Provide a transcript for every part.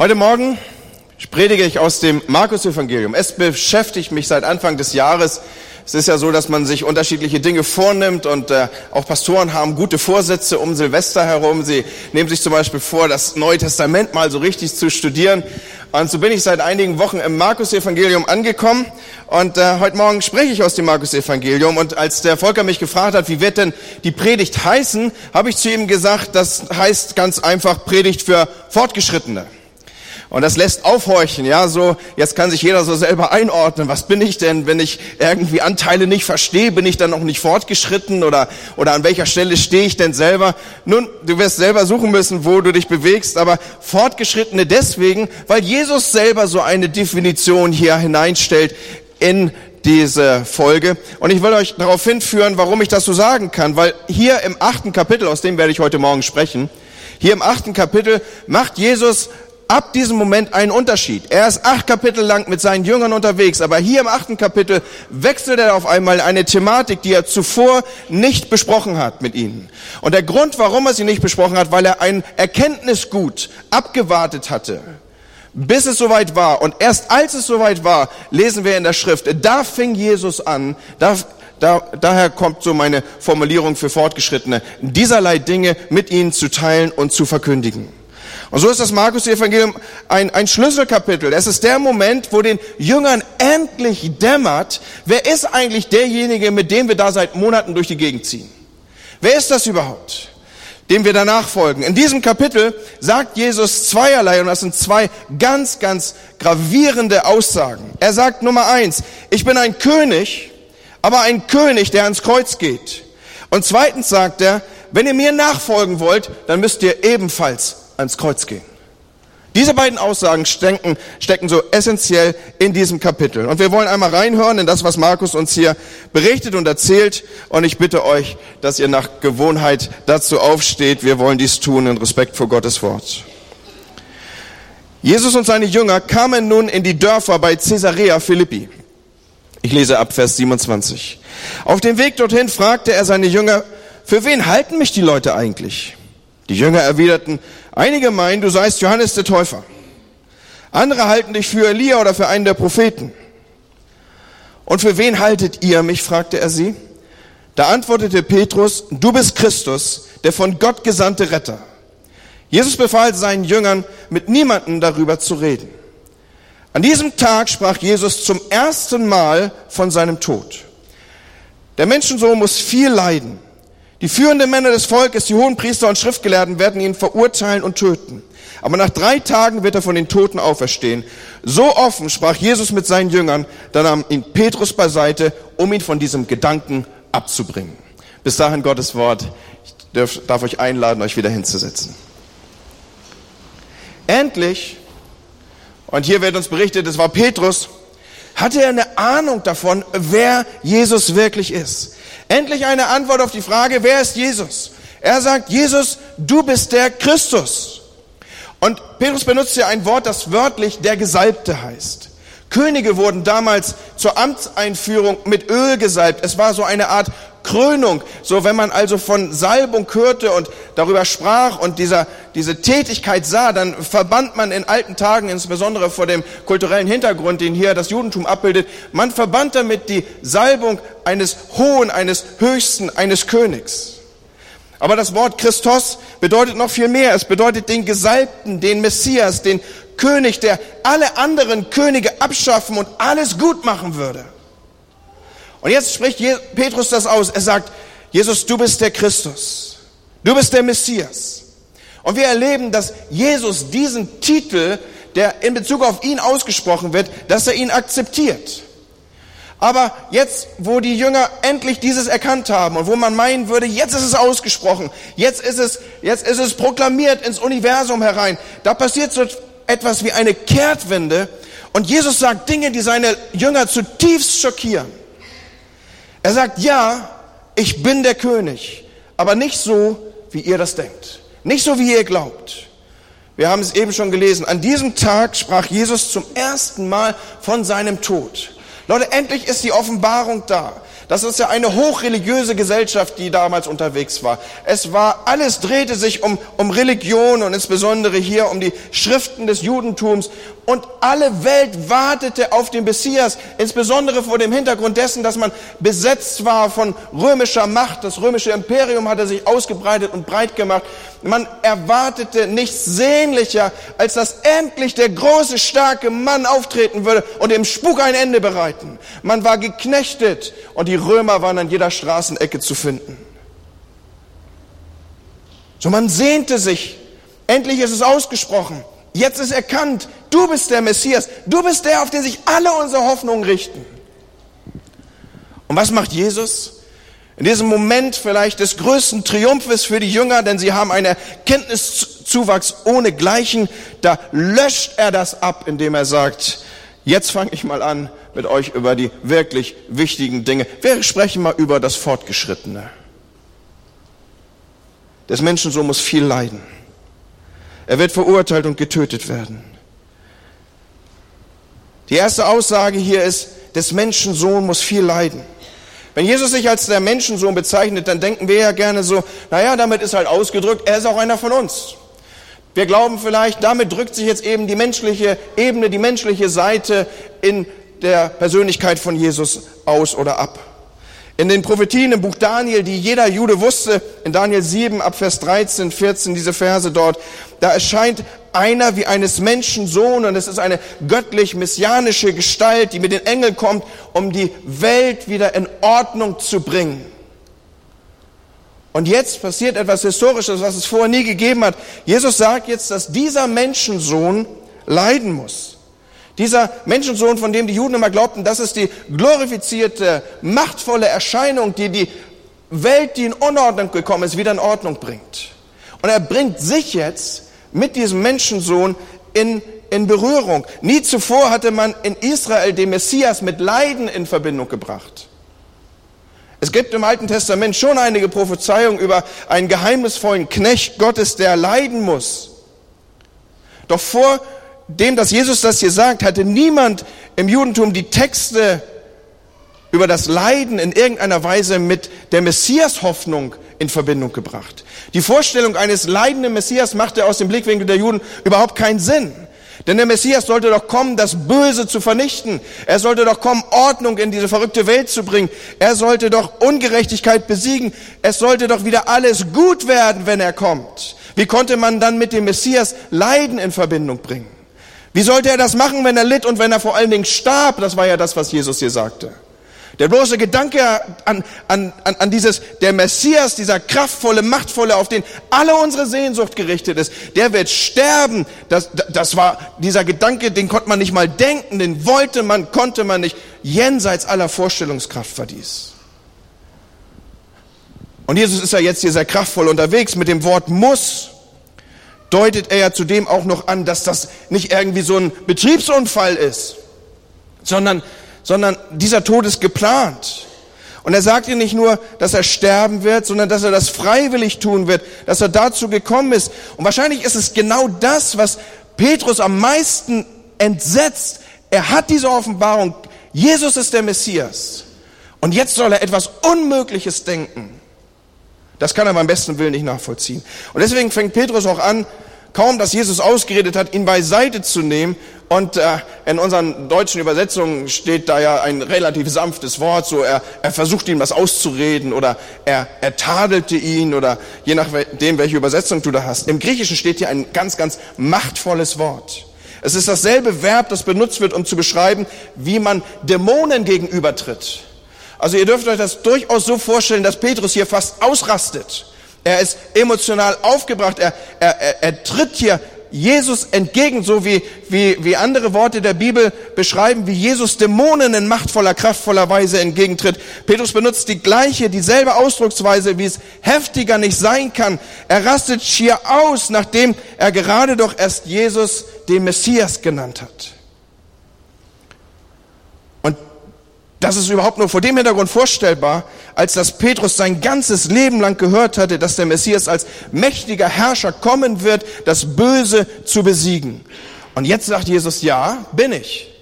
Heute Morgen predige ich aus dem Markus-Evangelium. Es beschäftigt mich seit Anfang des Jahres. Es ist ja so, dass man sich unterschiedliche Dinge vornimmt und äh, auch Pastoren haben gute Vorsätze um Silvester herum. Sie nehmen sich zum Beispiel vor, das Neue Testament mal so richtig zu studieren. Und so bin ich seit einigen Wochen im Markus-Evangelium angekommen und äh, heute Morgen spreche ich aus dem Markus-Evangelium. Und als der Volker mich gefragt hat, wie wird denn die Predigt heißen, habe ich zu ihm gesagt, das heißt ganz einfach Predigt für Fortgeschrittene. Und das lässt aufhorchen, ja, so, jetzt kann sich jeder so selber einordnen. Was bin ich denn, wenn ich irgendwie Anteile nicht verstehe? Bin ich dann noch nicht fortgeschritten oder, oder an welcher Stelle stehe ich denn selber? Nun, du wirst selber suchen müssen, wo du dich bewegst, aber Fortgeschrittene deswegen, weil Jesus selber so eine Definition hier hineinstellt in diese Folge. Und ich will euch darauf hinführen, warum ich das so sagen kann, weil hier im achten Kapitel, aus dem werde ich heute Morgen sprechen, hier im achten Kapitel macht Jesus ab diesem Moment einen Unterschied. Er ist acht Kapitel lang mit seinen Jüngern unterwegs, aber hier im achten Kapitel wechselt er auf einmal eine Thematik, die er zuvor nicht besprochen hat mit ihnen. Und der Grund, warum er sie nicht besprochen hat, weil er ein Erkenntnisgut abgewartet hatte bis es soweit war. Und erst als es soweit war, lesen wir in der Schrift, da fing Jesus an, da, da, daher kommt so meine Formulierung für Fortgeschrittene, dieserlei Dinge mit ihnen zu teilen und zu verkündigen. Und so ist das Markus-Evangelium ein, ein Schlüsselkapitel. Es ist der Moment, wo den Jüngern endlich dämmert, wer ist eigentlich derjenige, mit dem wir da seit Monaten durch die Gegend ziehen? Wer ist das überhaupt? dem wir danach folgen. In diesem Kapitel sagt Jesus zweierlei und das sind zwei ganz, ganz gravierende Aussagen. Er sagt Nummer eins, ich bin ein König, aber ein König, der ans Kreuz geht. Und zweitens sagt er, wenn ihr mir nachfolgen wollt, dann müsst ihr ebenfalls ans Kreuz gehen. Diese beiden Aussagen stecken, stecken so essentiell in diesem Kapitel. Und wir wollen einmal reinhören in das, was Markus uns hier berichtet und erzählt. Und ich bitte euch, dass ihr nach Gewohnheit dazu aufsteht. Wir wollen dies tun in Respekt vor Gottes Wort. Jesus und seine Jünger kamen nun in die Dörfer bei Caesarea Philippi. Ich lese ab Vers 27. Auf dem Weg dorthin fragte er seine Jünger, für wen halten mich die Leute eigentlich? Die Jünger erwiderten, einige meinen, du seist Johannes der Täufer. Andere halten dich für Elia oder für einen der Propheten. Und für wen haltet ihr mich? fragte er sie. Da antwortete Petrus, du bist Christus, der von Gott gesandte Retter. Jesus befahl seinen Jüngern, mit niemandem darüber zu reden. An diesem Tag sprach Jesus zum ersten Mal von seinem Tod. Der Menschensohn muss viel leiden die führenden Männer des Volkes, die hohen Priester und Schriftgelehrten werden ihn verurteilen und töten. Aber nach drei Tagen wird er von den Toten auferstehen. So offen sprach Jesus mit seinen Jüngern, da nahm ihn Petrus beiseite, um ihn von diesem Gedanken abzubringen. Bis dahin Gottes Wort. Ich darf, darf euch einladen, euch wieder hinzusetzen. Endlich, und hier wird uns berichtet, es war Petrus, hatte er eine Ahnung davon, wer Jesus wirklich ist. Endlich eine Antwort auf die Frage, wer ist Jesus? Er sagt, Jesus, du bist der Christus. Und Petrus benutzt hier ein Wort, das wörtlich der Gesalbte heißt. Könige wurden damals zur Amtseinführung mit Öl gesalbt. Es war so eine Art Krönung. So, wenn man also von Salbung hörte und darüber sprach und dieser, diese Tätigkeit sah, dann verband man in alten Tagen, insbesondere vor dem kulturellen Hintergrund, den hier das Judentum abbildet, man verband damit die Salbung eines Hohen, eines Höchsten, eines Königs. Aber das Wort Christos bedeutet noch viel mehr. Es bedeutet den Gesalbten, den Messias, den König, der alle anderen Könige abschaffen und alles gut machen würde. Und jetzt spricht Petrus das aus. Er sagt, Jesus, du bist der Christus. Du bist der Messias. Und wir erleben, dass Jesus diesen Titel, der in Bezug auf ihn ausgesprochen wird, dass er ihn akzeptiert. Aber jetzt, wo die Jünger endlich dieses erkannt haben und wo man meinen würde, jetzt ist es ausgesprochen, jetzt ist es, jetzt ist es proklamiert ins Universum herein, da passiert so etwas wie eine Kehrtwende und Jesus sagt Dinge, die seine Jünger zutiefst schockieren. Er sagt, ja, ich bin der König, aber nicht so, wie ihr das denkt. Nicht so, wie ihr glaubt. Wir haben es eben schon gelesen. An diesem Tag sprach Jesus zum ersten Mal von seinem Tod. Leute, endlich ist die Offenbarung da. Das ist ja eine hochreligiöse Gesellschaft, die damals unterwegs war. Es war, alles drehte sich um, um Religion und insbesondere hier um die Schriften des Judentums. Und alle Welt wartete auf den Messias, insbesondere vor dem Hintergrund dessen, dass man besetzt war von römischer Macht. Das römische Imperium hatte sich ausgebreitet und breit gemacht. Man erwartete nichts sehnlicher, als dass endlich der große, starke Mann auftreten würde und dem Spuk ein Ende bereiten. Man war geknechtet und die Römer waren an jeder Straßenecke zu finden. So man sehnte sich. Endlich ist es ausgesprochen. Jetzt ist erkannt, du bist der Messias. Du bist der, auf den sich alle unsere Hoffnungen richten. Und was macht Jesus? In diesem Moment vielleicht des größten Triumphes für die Jünger, denn sie haben einen Kenntniszuwachs ohne Gleichen, da löscht er das ab, indem er sagt, jetzt fange ich mal an mit euch über die wirklich wichtigen Dinge. Wir sprechen mal über das Fortgeschrittene. Des Menschensohn muss viel leiden. Er wird verurteilt und getötet werden. Die erste Aussage hier ist, des Menschensohn muss viel leiden. Wenn Jesus sich als der Menschensohn bezeichnet, dann denken wir ja gerne so, naja, damit ist halt ausgedrückt, er ist auch einer von uns. Wir glauben vielleicht, damit drückt sich jetzt eben die menschliche Ebene, die menschliche Seite in der Persönlichkeit von Jesus aus oder ab. In den Prophetien im Buch Daniel, die jeder Jude wusste, in Daniel 7 ab Vers 13, 14, diese Verse dort, da erscheint einer wie eines Menschen Sohn und es ist eine göttlich-messianische Gestalt, die mit den Engeln kommt, um die Welt wieder in Ordnung zu bringen. Und jetzt passiert etwas Historisches, was es vorher nie gegeben hat. Jesus sagt jetzt, dass dieser Menschensohn leiden muss. Dieser Menschensohn, von dem die Juden immer glaubten, das ist die glorifizierte, machtvolle Erscheinung, die die Welt, die in Unordnung gekommen ist, wieder in Ordnung bringt. Und er bringt sich jetzt mit diesem Menschensohn in, in Berührung. Nie zuvor hatte man in Israel den Messias mit Leiden in Verbindung gebracht. Es gibt im Alten Testament schon einige Prophezeiungen über einen geheimnisvollen Knecht Gottes, der leiden muss. Doch vor dem, dass Jesus das hier sagt, hatte niemand im Judentum die Texte über das Leiden in irgendeiner Weise mit der Messias-Hoffnung in Verbindung gebracht. Die Vorstellung eines leidenden Messias machte aus dem Blickwinkel der Juden überhaupt keinen Sinn. Denn der Messias sollte doch kommen, das Böse zu vernichten. Er sollte doch kommen, Ordnung in diese verrückte Welt zu bringen. Er sollte doch Ungerechtigkeit besiegen. Es sollte doch wieder alles gut werden, wenn er kommt. Wie konnte man dann mit dem Messias Leiden in Verbindung bringen? Wie sollte er das machen, wenn er litt und wenn er vor allen Dingen starb? Das war ja das, was Jesus hier sagte. Der bloße Gedanke an, an, an, an dieses, der Messias, dieser kraftvolle, machtvolle, auf den alle unsere Sehnsucht gerichtet ist, der wird sterben. Das, das war dieser Gedanke, den konnte man nicht mal denken, den wollte man, konnte man nicht. Jenseits aller Vorstellungskraft war. Und Jesus ist ja jetzt hier sehr kraftvoll unterwegs mit dem Wort muss deutet er ja zudem auch noch an, dass das nicht irgendwie so ein Betriebsunfall ist, sondern, sondern dieser Tod ist geplant. Und er sagt ihr nicht nur, dass er sterben wird, sondern dass er das freiwillig tun wird, dass er dazu gekommen ist. Und wahrscheinlich ist es genau das, was Petrus am meisten entsetzt. Er hat diese Offenbarung. Jesus ist der Messias. Und jetzt soll er etwas Unmögliches denken. Das kann er beim besten Willen nicht nachvollziehen. Und deswegen fängt Petrus auch an, kaum dass Jesus ausgeredet hat, ihn beiseite zu nehmen. Und äh, in unseren deutschen Übersetzungen steht da ja ein relativ sanftes Wort, so er, er versucht ihm was auszureden oder er, er tadelte ihn oder je nachdem, welche Übersetzung du da hast. Im Griechischen steht hier ein ganz, ganz machtvolles Wort. Es ist dasselbe Verb, das benutzt wird, um zu beschreiben, wie man Dämonen gegenübertritt. Also ihr dürft euch das durchaus so vorstellen, dass Petrus hier fast ausrastet. Er ist emotional aufgebracht. Er, er, er, er tritt hier Jesus entgegen, so wie, wie, wie andere Worte der Bibel beschreiben, wie Jesus Dämonen in machtvoller, kraftvoller Weise entgegentritt. Petrus benutzt die gleiche, dieselbe Ausdrucksweise, wie es heftiger nicht sein kann. Er rastet schier aus, nachdem er gerade doch erst Jesus den Messias genannt hat. Das ist überhaupt nur vor dem Hintergrund vorstellbar, als dass Petrus sein ganzes Leben lang gehört hatte, dass der Messias als mächtiger Herrscher kommen wird, das Böse zu besiegen. Und jetzt sagt Jesus, ja, bin ich.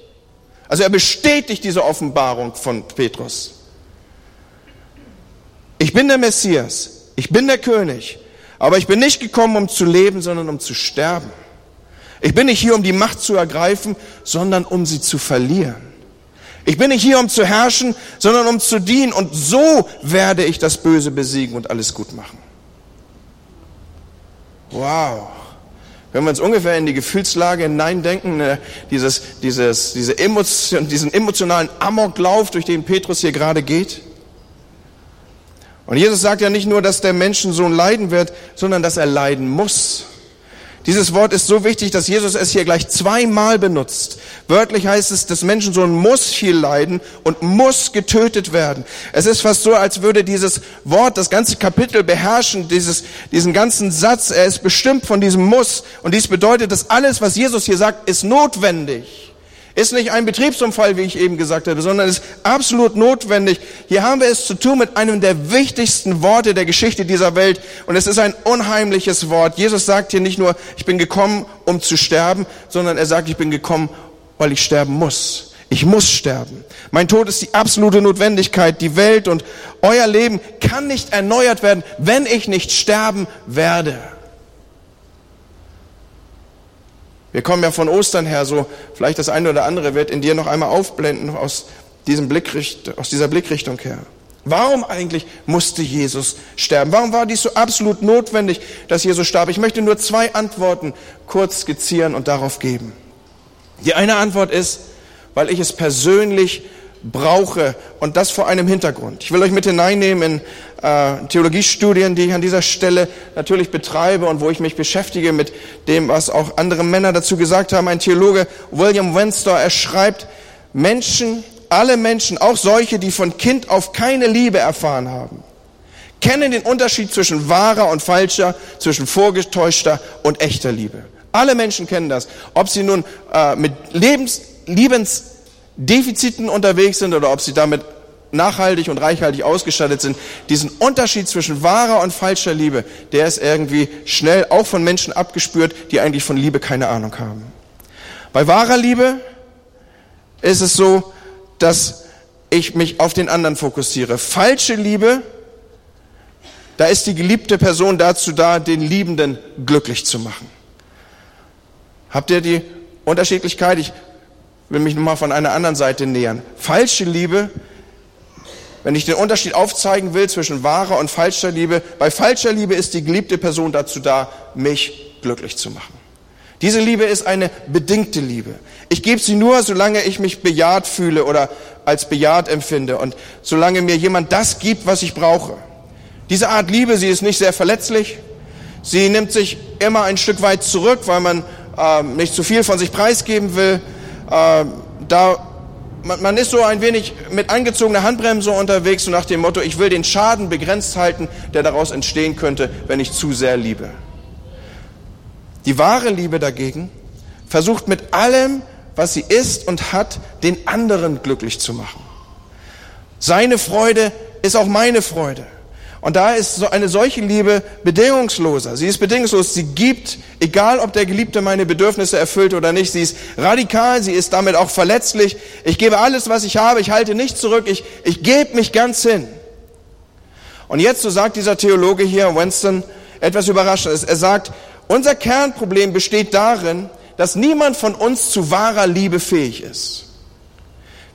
Also er bestätigt diese Offenbarung von Petrus. Ich bin der Messias, ich bin der König, aber ich bin nicht gekommen, um zu leben, sondern um zu sterben. Ich bin nicht hier, um die Macht zu ergreifen, sondern um sie zu verlieren. Ich bin nicht hier, um zu herrschen, sondern um zu dienen. Und so werde ich das Böse besiegen und alles gut machen. Wow. Wenn wir uns ungefähr in die Gefühlslage hineindenken, ne, dieses, dieses, diese Emotion, diesen emotionalen Amoklauf, durch den Petrus hier gerade geht. Und Jesus sagt ja nicht nur, dass der Menschensohn leiden wird, sondern dass er leiden muss. Dieses Wort ist so wichtig, dass Jesus es hier gleich zweimal benutzt. Wörtlich heißt es, das Menschensohn muss viel leiden und muss getötet werden. Es ist fast so, als würde dieses Wort das ganze Kapitel beherrschen, dieses, diesen ganzen Satz. Er ist bestimmt von diesem Muss. Und dies bedeutet, dass alles, was Jesus hier sagt, ist notwendig. Ist nicht ein Betriebsunfall, wie ich eben gesagt habe, sondern ist absolut notwendig. Hier haben wir es zu tun mit einem der wichtigsten Worte der Geschichte dieser Welt. Und es ist ein unheimliches Wort. Jesus sagt hier nicht nur, ich bin gekommen, um zu sterben, sondern er sagt, ich bin gekommen, weil ich sterben muss. Ich muss sterben. Mein Tod ist die absolute Notwendigkeit. Die Welt und euer Leben kann nicht erneuert werden, wenn ich nicht sterben werde. Wir kommen ja von Ostern her, so vielleicht das eine oder andere wird in dir noch einmal aufblenden aus, diesem Blickricht, aus dieser Blickrichtung her. Warum eigentlich musste Jesus sterben? Warum war dies so absolut notwendig, dass Jesus starb? Ich möchte nur zwei Antworten kurz skizzieren und darauf geben. Die eine Antwort ist, weil ich es persönlich brauche und das vor einem Hintergrund. Ich will euch mit hineinnehmen in äh, Theologiestudien, die ich an dieser Stelle natürlich betreibe und wo ich mich beschäftige mit dem, was auch andere Männer dazu gesagt haben. Ein Theologe, William Wenstor, er schreibt, Menschen, alle Menschen, auch solche, die von Kind auf keine Liebe erfahren haben, kennen den Unterschied zwischen wahrer und falscher, zwischen vorgetäuschter und echter Liebe. Alle Menschen kennen das. Ob sie nun äh, mit Lebens, Liebens Defiziten unterwegs sind oder ob sie damit nachhaltig und reichhaltig ausgestattet sind, diesen Unterschied zwischen wahrer und falscher Liebe, der ist irgendwie schnell auch von Menschen abgespürt, die eigentlich von Liebe keine Ahnung haben. Bei wahrer Liebe ist es so, dass ich mich auf den anderen fokussiere. Falsche Liebe, da ist die geliebte Person dazu da, den Liebenden glücklich zu machen. Habt ihr die Unterschiedlichkeit? Ich will mich nochmal von einer anderen Seite nähern. Falsche Liebe, wenn ich den Unterschied aufzeigen will zwischen wahrer und falscher Liebe, bei falscher Liebe ist die geliebte Person dazu da, mich glücklich zu machen. Diese Liebe ist eine bedingte Liebe. Ich gebe sie nur, solange ich mich bejaht fühle oder als bejaht empfinde und solange mir jemand das gibt, was ich brauche. Diese Art Liebe, sie ist nicht sehr verletzlich. Sie nimmt sich immer ein Stück weit zurück, weil man äh, nicht zu viel von sich preisgeben will äh, da man, man ist so ein wenig mit angezogener Handbremse unterwegs und nach dem Motto, ich will den Schaden begrenzt halten, der daraus entstehen könnte, wenn ich zu sehr liebe. Die wahre Liebe dagegen versucht mit allem, was sie ist und hat, den anderen glücklich zu machen. Seine Freude ist auch meine Freude. Und da ist so eine solche Liebe bedingungsloser. Sie ist bedingungslos. Sie gibt, egal ob der Geliebte meine Bedürfnisse erfüllt oder nicht. Sie ist radikal. Sie ist damit auch verletzlich. Ich gebe alles, was ich habe. Ich halte nicht zurück. Ich, ich gebe mich ganz hin. Und jetzt, so sagt dieser Theologe hier, Winston, etwas Überraschendes. Er sagt, unser Kernproblem besteht darin, dass niemand von uns zu wahrer Liebe fähig ist.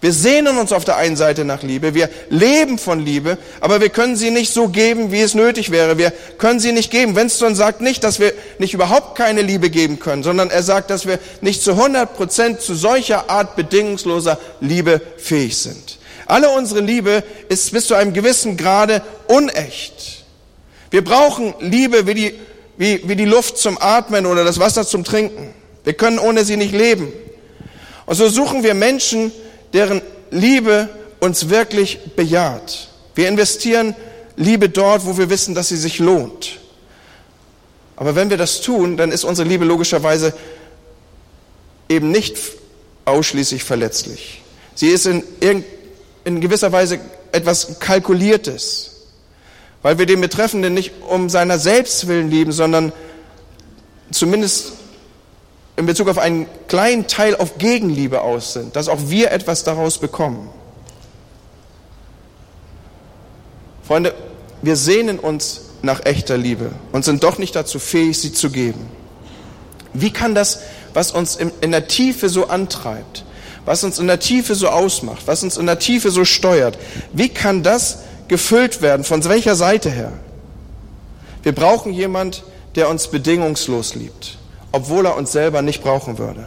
Wir sehnen uns auf der einen Seite nach Liebe, wir leben von Liebe, aber wir können sie nicht so geben, wie es nötig wäre. Wir können sie nicht geben. Winston sagt nicht, dass wir nicht überhaupt keine Liebe geben können, sondern er sagt, dass wir nicht zu 100 Prozent zu solcher Art bedingungsloser Liebe fähig sind. Alle unsere Liebe ist bis zu einem gewissen Grade unecht. Wir brauchen Liebe wie die, wie, wie die Luft zum Atmen oder das Wasser zum Trinken. Wir können ohne sie nicht leben. Und so suchen wir Menschen, deren Liebe uns wirklich bejaht. Wir investieren Liebe dort, wo wir wissen, dass sie sich lohnt. Aber wenn wir das tun, dann ist unsere Liebe logischerweise eben nicht ausschließlich verletzlich. Sie ist in, in gewisser Weise etwas Kalkuliertes, weil wir den Betreffenden nicht um seiner selbst willen lieben, sondern zumindest in Bezug auf einen kleinen Teil auf Gegenliebe aus sind, dass auch wir etwas daraus bekommen. Freunde, wir sehnen uns nach echter Liebe und sind doch nicht dazu fähig, sie zu geben. Wie kann das, was uns in der Tiefe so antreibt, was uns in der Tiefe so ausmacht, was uns in der Tiefe so steuert, wie kann das gefüllt werden? Von welcher Seite her? Wir brauchen jemand, der uns bedingungslos liebt, obwohl er uns selber nicht brauchen würde.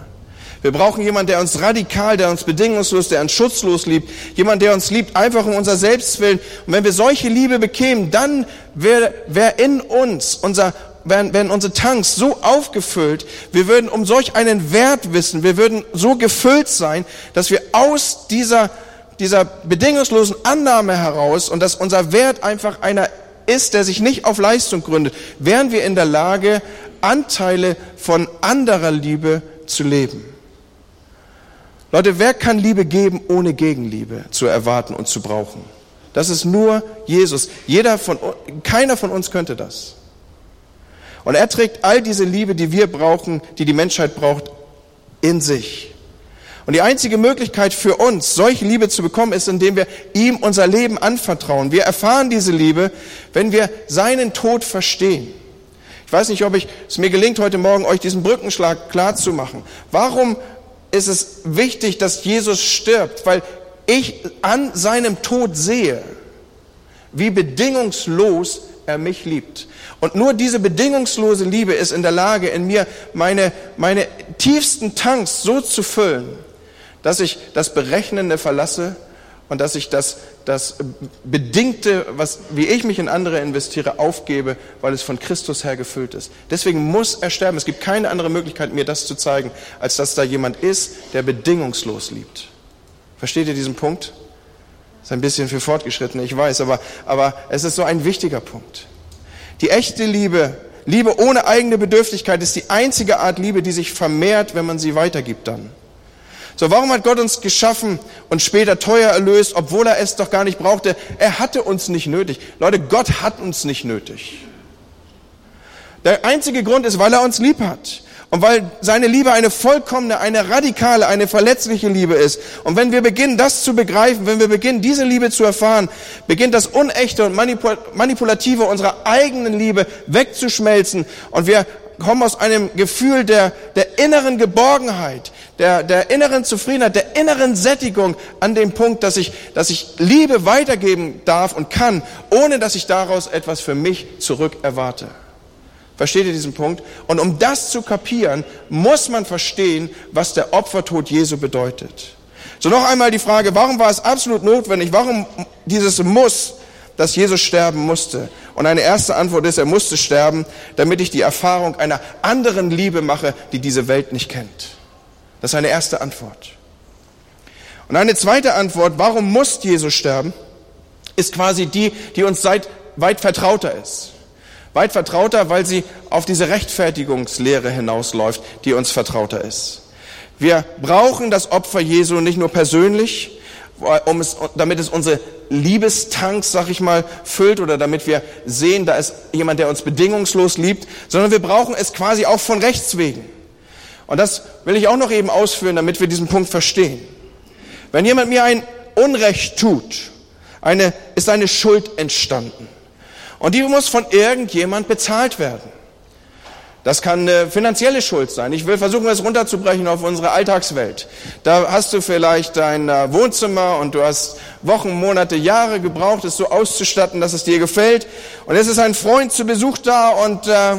Wir brauchen jemanden, der uns radikal, der uns bedingungslos, der uns schutzlos liebt. Jemand, der uns liebt, einfach um unser Selbstwillen. Und wenn wir solche Liebe bekämen, dann wäre wär in uns, unser, wären, wären unsere Tanks so aufgefüllt, wir würden um solch einen Wert wissen, wir würden so gefüllt sein, dass wir aus dieser, dieser bedingungslosen Annahme heraus und dass unser Wert einfach einer ist, der sich nicht auf Leistung gründet, wären wir in der Lage, Anteile von anderer Liebe zu leben. Leute, wer kann Liebe geben, ohne Gegenliebe zu erwarten und zu brauchen? Das ist nur Jesus. Jeder von, keiner von uns könnte das. Und er trägt all diese Liebe, die wir brauchen, die die Menschheit braucht, in sich. Und die einzige Möglichkeit für uns, solche Liebe zu bekommen, ist, indem wir ihm unser Leben anvertrauen. Wir erfahren diese Liebe, wenn wir seinen Tod verstehen. Ich weiß nicht, ob ich, es mir gelingt, heute Morgen euch diesen Brückenschlag klar zu machen. Warum ist es wichtig, dass Jesus stirbt, weil ich an seinem Tod sehe, wie bedingungslos er mich liebt. Und nur diese bedingungslose Liebe ist in der Lage, in mir meine, meine tiefsten Tanks so zu füllen, dass ich das Berechnende verlasse und dass ich das, das Bedingte, was, wie ich mich in andere investiere, aufgebe, weil es von Christus her gefüllt ist. Deswegen muss er sterben. Es gibt keine andere Möglichkeit, mir das zu zeigen, als dass da jemand ist, der bedingungslos liebt. Versteht ihr diesen Punkt? Ist ein bisschen für Fortgeschrittene, ich weiß, aber, aber es ist so ein wichtiger Punkt. Die echte Liebe, Liebe ohne eigene Bedürftigkeit, ist die einzige Art Liebe, die sich vermehrt, wenn man sie weitergibt dann. So, warum hat Gott uns geschaffen und später teuer erlöst, obwohl er es doch gar nicht brauchte? Er hatte uns nicht nötig. Leute, Gott hat uns nicht nötig. Der einzige Grund ist, weil er uns lieb hat. Und weil seine Liebe eine vollkommene, eine radikale, eine verletzliche Liebe ist. Und wenn wir beginnen, das zu begreifen, wenn wir beginnen, diese Liebe zu erfahren, beginnt das Unechte und Manipulative unserer eigenen Liebe wegzuschmelzen. Und wir kommen aus einem Gefühl der, der inneren Geborgenheit, der, der inneren Zufriedenheit, der inneren Sättigung an dem Punkt, dass ich, dass ich Liebe weitergeben darf und kann, ohne dass ich daraus etwas für mich zurück erwarte. Versteht ihr diesen Punkt? Und um das zu kapieren, muss man verstehen, was der Opfertod Jesu bedeutet. So noch einmal die Frage, warum war es absolut notwendig, warum dieses Muss, dass Jesus sterben musste? Und eine erste Antwort ist, er musste sterben, damit ich die Erfahrung einer anderen Liebe mache, die diese Welt nicht kennt. Das ist eine erste Antwort. Und eine zweite Antwort, warum muss Jesus sterben, ist quasi die, die uns seit weit vertrauter ist. Weit vertrauter, weil sie auf diese Rechtfertigungslehre hinausläuft, die uns vertrauter ist. Wir brauchen das Opfer Jesu nicht nur persönlich, um es, damit es unsere Liebestanks, sag ich mal, füllt oder damit wir sehen, da ist jemand, der uns bedingungslos liebt, sondern wir brauchen es quasi auch von Rechts wegen. Und das will ich auch noch eben ausführen, damit wir diesen Punkt verstehen. Wenn jemand mir ein Unrecht tut, eine, ist eine Schuld entstanden. Und die muss von irgendjemand bezahlt werden. Das kann eine finanzielle Schuld sein. Ich will versuchen, das runterzubrechen auf unsere Alltagswelt. Da hast du vielleicht dein äh, Wohnzimmer und du hast Wochen, Monate, Jahre gebraucht, es so auszustatten, dass es dir gefällt. Und es ist ein Freund zu Besuch da und äh,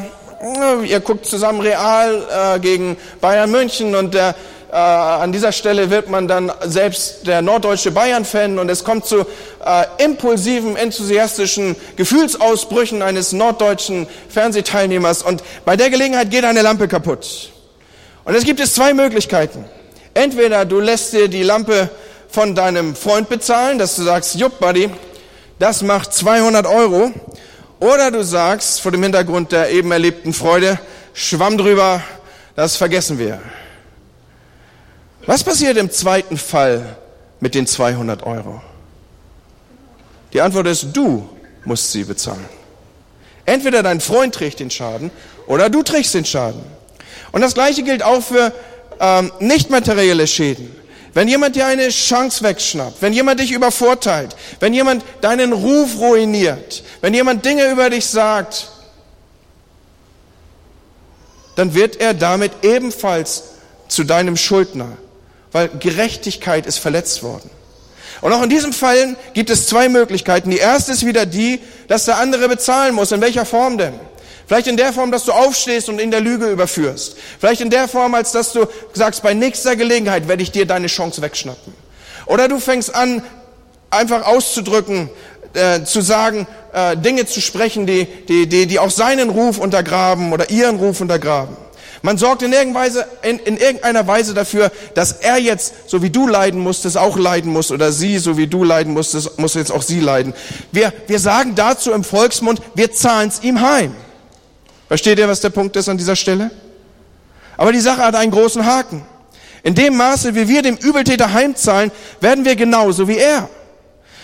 ihr guckt zusammen Real äh, gegen Bayern München und der, äh, an dieser Stelle wird man dann selbst der norddeutsche Bayern-Fan und es kommt zu äh, impulsiven, enthusiastischen Gefühlsausbrüchen eines norddeutschen Fernsehteilnehmers und bei der Gelegenheit geht eine Lampe kaputt. Und es gibt es zwei Möglichkeiten. Entweder du lässt dir die Lampe von deinem Freund bezahlen, dass du sagst, jupp, Buddy, das macht 200 Euro oder du sagst vor dem Hintergrund der eben erlebten Freude, Schwamm drüber, das vergessen wir. Was passiert im zweiten Fall mit den 200 Euro? Die Antwort ist, du musst sie bezahlen. Entweder dein Freund trägt den Schaden oder du trägst den Schaden. Und das Gleiche gilt auch für ähm, nicht materielle Schäden. Wenn jemand dir eine Chance wegschnappt, wenn jemand dich übervorteilt, wenn jemand deinen Ruf ruiniert, wenn jemand Dinge über dich sagt, dann wird er damit ebenfalls zu deinem Schuldner, weil Gerechtigkeit ist verletzt worden. Und auch in diesem Fall gibt es zwei Möglichkeiten. Die erste ist wieder die, dass der andere bezahlen muss. In welcher Form denn? Vielleicht in der Form, dass du aufstehst und in der Lüge überführst. Vielleicht in der Form, als dass du sagst, bei nächster Gelegenheit werde ich dir deine Chance wegschnappen. Oder du fängst an, einfach auszudrücken, äh, zu sagen, äh, Dinge zu sprechen, die, die, die, die auch seinen Ruf untergraben oder ihren Ruf untergraben. Man sorgt in, in, in irgendeiner Weise dafür, dass er jetzt, so wie du leiden musstest, auch leiden muss oder sie, so wie du leiden musstest, muss jetzt auch sie leiden. Wir, wir sagen dazu im Volksmund, wir zahlen es ihm heim. Versteht ihr, was der Punkt ist an dieser Stelle? Aber die Sache hat einen großen Haken. In dem Maße, wie wir dem Übeltäter heimzahlen, werden wir genauso wie er.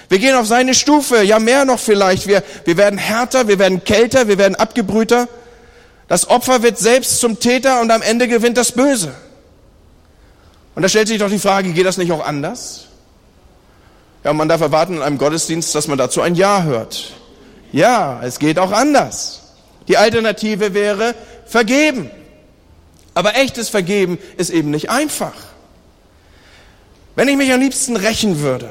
Wir gehen auf seine Stufe, ja mehr noch vielleicht. Wir, wir werden härter, wir werden kälter, wir werden abgebrühter. Das Opfer wird selbst zum Täter und am Ende gewinnt das Böse. Und da stellt sich doch die Frage, geht das nicht auch anders? Ja, man darf erwarten in einem Gottesdienst, dass man dazu ein Ja hört. Ja, es geht auch anders. Die Alternative wäre vergeben. Aber echtes Vergeben ist eben nicht einfach. Wenn ich mich am liebsten rächen würde,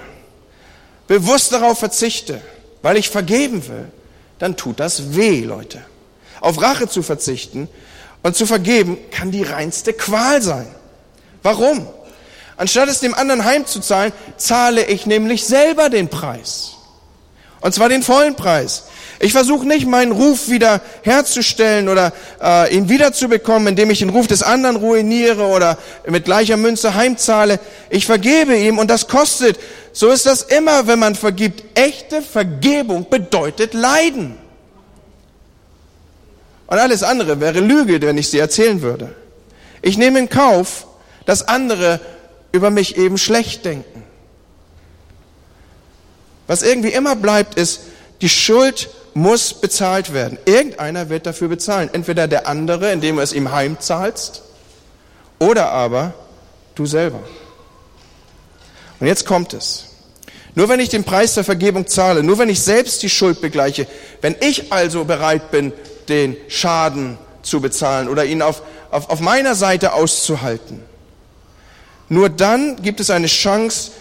bewusst darauf verzichte, weil ich vergeben will, dann tut das weh, Leute. Auf Rache zu verzichten und zu vergeben kann die reinste Qual sein. Warum? Anstatt es dem anderen heimzuzahlen, zahle ich nämlich selber den Preis. Und zwar den vollen Preis. Ich versuche nicht, meinen Ruf wieder herzustellen oder äh, ihn wiederzubekommen, indem ich den Ruf des anderen ruiniere oder mit gleicher Münze heimzahle. Ich vergebe ihm und das kostet. So ist das immer, wenn man vergibt. Echte Vergebung bedeutet Leiden. Und alles andere wäre Lüge, wenn ich sie erzählen würde. Ich nehme in Kauf, dass andere über mich eben schlecht denken. Was irgendwie immer bleibt, ist, die Schuld muss bezahlt werden. Irgendeiner wird dafür bezahlen. Entweder der andere, indem du es ihm heimzahlst, oder aber du selber. Und jetzt kommt es. Nur wenn ich den Preis der Vergebung zahle, nur wenn ich selbst die Schuld begleiche, wenn ich also bereit bin, den Schaden zu bezahlen oder ihn auf, auf, auf meiner Seite auszuhalten, nur dann gibt es eine Chance,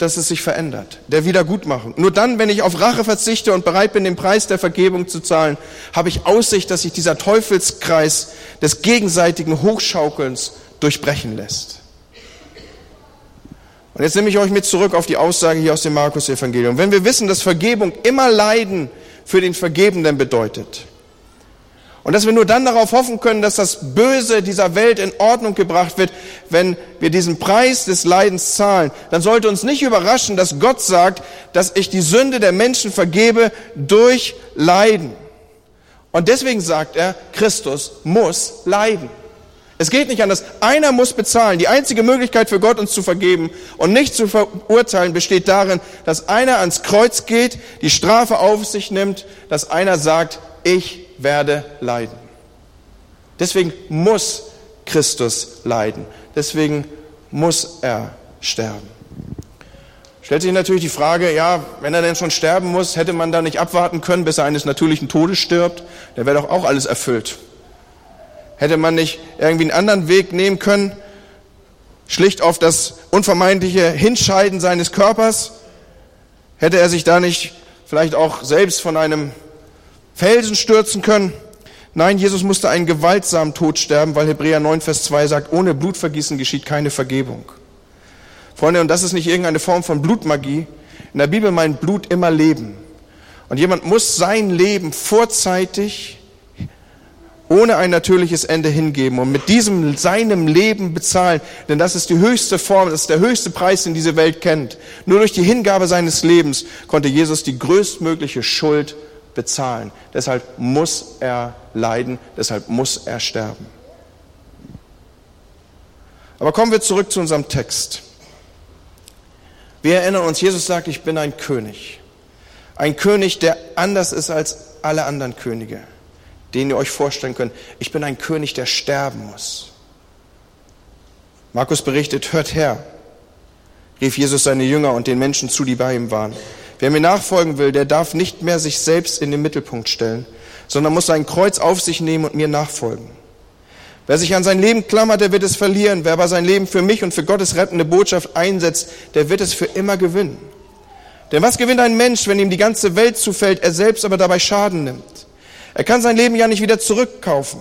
dass es sich verändert, der Wiedergutmachung. Nur dann, wenn ich auf Rache verzichte und bereit bin, den Preis der Vergebung zu zahlen, habe ich Aussicht, dass sich dieser Teufelskreis des gegenseitigen Hochschaukelns durchbrechen lässt. Und jetzt nehme ich euch mit zurück auf die Aussage hier aus dem Markus-Evangelium. Wenn wir wissen, dass Vergebung immer Leiden für den Vergebenden bedeutet, und dass wir nur dann darauf hoffen können, dass das Böse dieser Welt in Ordnung gebracht wird, wenn wir diesen Preis des Leidens zahlen. Dann sollte uns nicht überraschen, dass Gott sagt, dass ich die Sünde der Menschen vergebe durch Leiden. Und deswegen sagt er, Christus muss leiden. Es geht nicht anders. Einer muss bezahlen. Die einzige Möglichkeit für Gott, uns zu vergeben und nicht zu verurteilen, besteht darin, dass einer ans Kreuz geht, die Strafe auf sich nimmt, dass einer sagt, ich werde leiden. Deswegen muss Christus leiden. Deswegen muss er sterben. Stellt sich natürlich die Frage, ja, wenn er denn schon sterben muss, hätte man da nicht abwarten können, bis er eines natürlichen Todes stirbt? Der wäre doch auch alles erfüllt. Hätte man nicht irgendwie einen anderen Weg nehmen können, schlicht auf das unvermeidliche Hinscheiden seines Körpers? Hätte er sich da nicht vielleicht auch selbst von einem Felsen stürzen können. Nein, Jesus musste einen gewaltsamen Tod sterben, weil Hebräer 9, Vers 2 sagt, ohne Blutvergießen geschieht keine Vergebung. Freunde, und das ist nicht irgendeine Form von Blutmagie. In der Bibel meint Blut immer Leben. Und jemand muss sein Leben vorzeitig ohne ein natürliches Ende hingeben und mit diesem seinem Leben bezahlen, denn das ist die höchste Form, das ist der höchste Preis, den diese Welt kennt. Nur durch die Hingabe seines Lebens konnte Jesus die größtmögliche Schuld bezahlen. Deshalb muss er leiden, deshalb muss er sterben. Aber kommen wir zurück zu unserem Text. Wir erinnern uns, Jesus sagt, ich bin ein König. Ein König, der anders ist als alle anderen Könige, den ihr euch vorstellen könnt. Ich bin ein König, der sterben muss. Markus berichtet, hört her, rief Jesus seine Jünger und den Menschen zu, die bei ihm waren. Wer mir nachfolgen will, der darf nicht mehr sich selbst in den Mittelpunkt stellen, sondern muss sein Kreuz auf sich nehmen und mir nachfolgen. Wer sich an sein Leben klammert, der wird es verlieren. Wer aber sein Leben für mich und für Gottes rettende Botschaft einsetzt, der wird es für immer gewinnen. Denn was gewinnt ein Mensch, wenn ihm die ganze Welt zufällt, er selbst aber dabei Schaden nimmt? Er kann sein Leben ja nicht wieder zurückkaufen.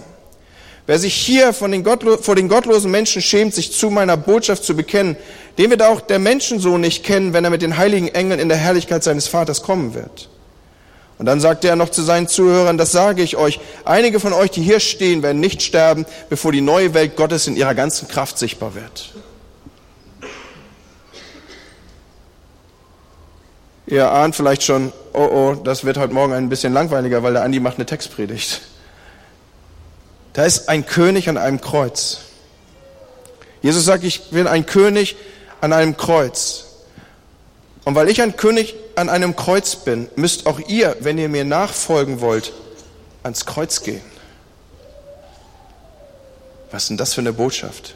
Wer sich hier den vor den gottlosen Menschen schämt, sich zu meiner Botschaft zu bekennen, den wird auch der Menschensohn nicht kennen, wenn er mit den heiligen Engeln in der Herrlichkeit seines Vaters kommen wird. Und dann sagte er noch zu seinen Zuhörern, das sage ich euch, einige von euch, die hier stehen, werden nicht sterben, bevor die neue Welt Gottes in ihrer ganzen Kraft sichtbar wird. Ihr ahnt vielleicht schon, oh oh, das wird heute Morgen ein bisschen langweiliger, weil der Andi macht eine Textpredigt. Da ist ein König an einem Kreuz. Jesus sagt, ich bin ein König an einem Kreuz. Und weil ich ein König an einem Kreuz bin, müsst auch ihr, wenn ihr mir nachfolgen wollt, ans Kreuz gehen. Was ist denn das für eine Botschaft?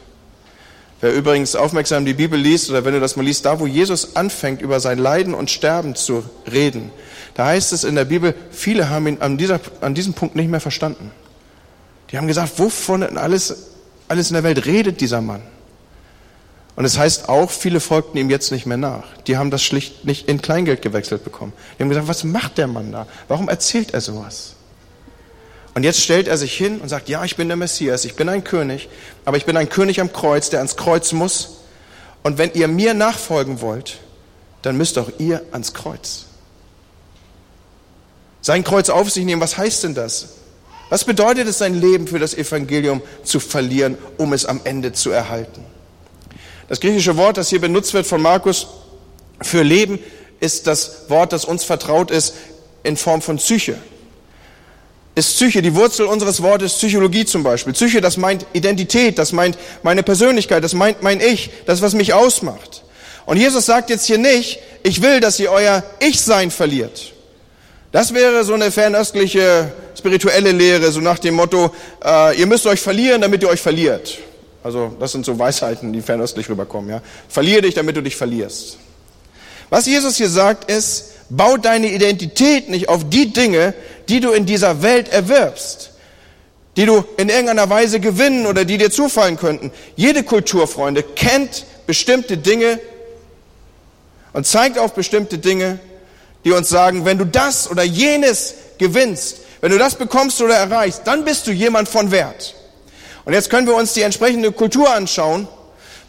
Wer übrigens aufmerksam die Bibel liest oder wenn du das mal liest, da wo Jesus anfängt, über sein Leiden und Sterben zu reden, da heißt es in der Bibel, viele haben ihn an, dieser, an diesem Punkt nicht mehr verstanden. Die haben gesagt, wovon alles, alles in der Welt redet dieser Mann? Und es heißt auch, viele folgten ihm jetzt nicht mehr nach. Die haben das schlicht nicht in Kleingeld gewechselt bekommen. Die haben gesagt, was macht der Mann da? Warum erzählt er sowas? Und jetzt stellt er sich hin und sagt, ja, ich bin der Messias, ich bin ein König, aber ich bin ein König am Kreuz, der ans Kreuz muss. Und wenn ihr mir nachfolgen wollt, dann müsst auch ihr ans Kreuz. Sein Kreuz auf sich nehmen, was heißt denn das? Was bedeutet es, sein Leben für das Evangelium zu verlieren, um es am Ende zu erhalten? Das griechische Wort, das hier benutzt wird von Markus für Leben, ist das Wort, das uns vertraut ist, in Form von Psyche. Ist Psyche, die Wurzel unseres Wortes Psychologie zum Beispiel. Psyche, das meint Identität, das meint meine Persönlichkeit, das meint mein Ich, das, was mich ausmacht. Und Jesus sagt jetzt hier nicht, ich will, dass ihr euer Ich-Sein verliert. Das wäre so eine fernöstliche spirituelle Lehre, so nach dem Motto, äh, ihr müsst euch verlieren, damit ihr euch verliert. Also das sind so Weisheiten, die fernöstlich rüberkommen. Ja? Verlier dich, damit du dich verlierst. Was Jesus hier sagt, ist, bau deine Identität nicht auf die Dinge, die du in dieser Welt erwirbst, die du in irgendeiner Weise gewinnen oder die dir zufallen könnten. Jede Kultur, Freunde, kennt bestimmte Dinge und zeigt auf bestimmte Dinge, die uns sagen, wenn du das oder jenes gewinnst, wenn du das bekommst oder erreichst, dann bist du jemand von Wert. Und jetzt können wir uns die entsprechende Kultur anschauen.